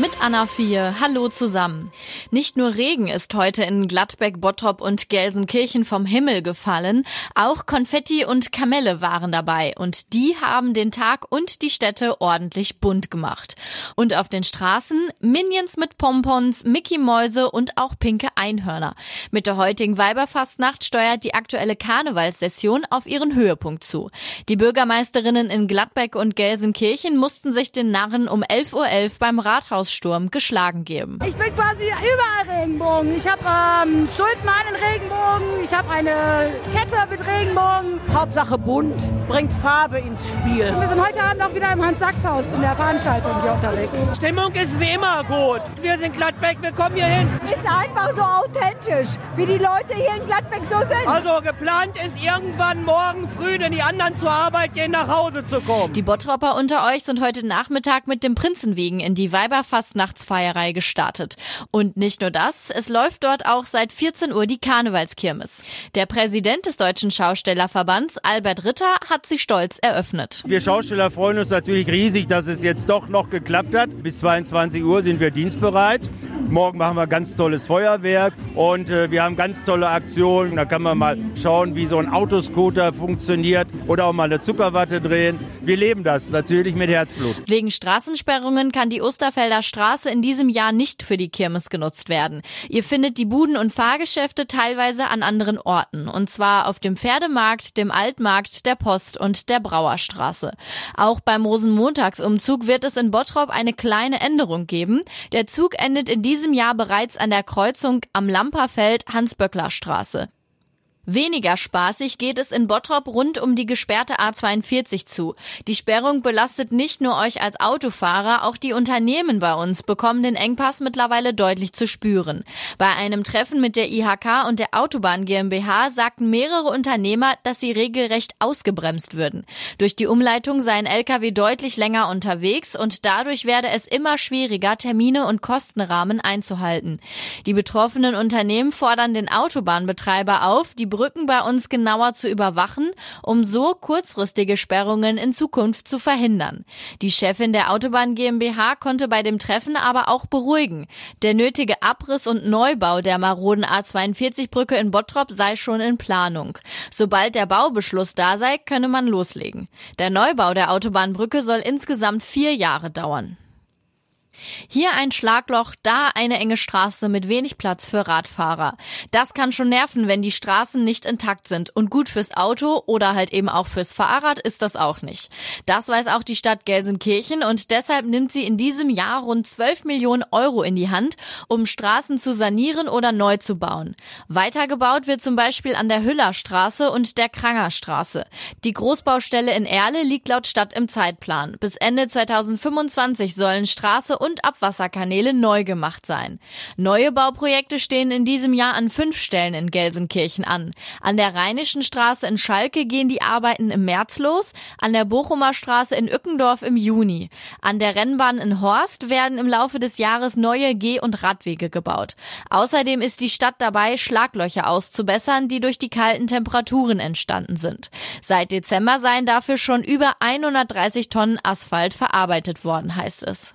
Mit Anna 4. Hallo zusammen. Nicht nur Regen ist heute in Gladbeck, Bottrop und Gelsenkirchen vom Himmel gefallen, auch Konfetti und Kamelle waren dabei und die haben den Tag und die Städte ordentlich bunt gemacht. Und auf den Straßen Minions mit Pompons, Mickey Mäuse und auch pinke Einhörner. Mit der heutigen Weiberfastnacht steuert die aktuelle Karnevalssession auf ihren Höhepunkt zu. Die Bürgermeisterinnen in Gladbeck und Gelsenkirchen mussten sich den Narren um 11.11 Uhr .11 beim Rathaus Chaossturm geschlagen geben. Ich bin quasi überall Regenbogen. Ich habe ähm, Schulden einen Regenbogen, ich habe eine Kette mit Regenbogen. Hauptsache bunt, bringt Farbe ins Spiel. Wir sind heute Abend auch wieder im Hans-Sachs-Haus in der Veranstaltung hier unterwegs. Stimmung ist wie immer gut. Wir sind Gladbeck, wir kommen hier hin. Ist einfach so authentisch, wie die Leute hier in Gladbeck so sind. Also geplant ist irgendwann morgen früh, wenn die anderen zur Arbeit gehen, nach Hause zu kommen. Die Bottropper unter euch sind heute Nachmittag mit dem Prinzenwegen in die Weiberfahrt Fastnachtsfeierei gestartet. Und nicht nur das, es läuft dort auch seit 14 Uhr die Karnevalskirmes. Der Präsident des Deutschen Schaustellerverbands, Albert Ritter, hat sie stolz eröffnet. Wir Schausteller freuen uns natürlich riesig, dass es jetzt doch noch geklappt hat. Bis 22 Uhr sind wir dienstbereit. Morgen machen wir ganz tolles Feuerwerk und äh, wir haben ganz tolle Aktionen. Da kann man mal schauen, wie so ein Autoscooter funktioniert oder auch mal eine Zuckerwatte drehen. Wir leben das natürlich mit Herzblut. Wegen Straßensperrungen kann die Osterfelder Straße in diesem Jahr nicht für die Kirmes genutzt werden. Ihr findet die Buden- und Fahrgeschäfte teilweise an anderen Orten. Und zwar auf dem Pferdemarkt, dem Altmarkt, der Post und der Brauerstraße. Auch beim Rosenmontagsumzug wird es in Bottrop eine kleine Änderung geben. Der Zug endet in diesem Jahr bereits an der Kreuzung am Lamperfeld Hans-Böckler-Straße. Weniger spaßig geht es in Bottrop rund um die gesperrte A42 zu. Die Sperrung belastet nicht nur euch als Autofahrer, auch die Unternehmen bei uns bekommen den Engpass mittlerweile deutlich zu spüren. Bei einem Treffen mit der IHK und der Autobahn GmbH sagten mehrere Unternehmer, dass sie regelrecht ausgebremst würden. Durch die Umleitung seien Lkw deutlich länger unterwegs und dadurch werde es immer schwieriger, Termine und Kostenrahmen einzuhalten. Die betroffenen Unternehmen fordern den Autobahnbetreiber auf, die Brücken bei uns genauer zu überwachen, um so kurzfristige Sperrungen in Zukunft zu verhindern. Die Chefin der Autobahn GmbH konnte bei dem Treffen aber auch beruhigen. Der nötige Abriss und Neubau der maroden A42-Brücke in Bottrop sei schon in Planung. Sobald der Baubeschluss da sei, könne man loslegen. Der Neubau der Autobahnbrücke soll insgesamt vier Jahre dauern. Hier ein Schlagloch, da eine enge Straße mit wenig Platz für Radfahrer. Das kann schon nerven, wenn die Straßen nicht intakt sind. Und gut fürs Auto oder halt eben auch fürs Fahrrad ist das auch nicht. Das weiß auch die Stadt Gelsenkirchen und deshalb nimmt sie in diesem Jahr rund 12 Millionen Euro in die Hand, um Straßen zu sanieren oder neu zu bauen. Weitergebaut wird zum Beispiel an der Hüllerstraße und der Krangerstraße. Die Großbaustelle in Erle liegt laut Stadt im Zeitplan. Bis Ende 2025 sollen Straße und Abwasserkanäle neu gemacht sein. Neue Bauprojekte stehen in diesem Jahr an fünf Stellen in Gelsenkirchen an. An der Rheinischen Straße in Schalke gehen die Arbeiten im März los, an der Bochumer Straße in Ückendorf im Juni. An der Rennbahn in Horst werden im Laufe des Jahres neue Geh- und Radwege gebaut. Außerdem ist die Stadt dabei, Schlaglöcher auszubessern, die durch die kalten Temperaturen entstanden sind. Seit Dezember seien dafür schon über 130 Tonnen Asphalt verarbeitet worden, heißt es.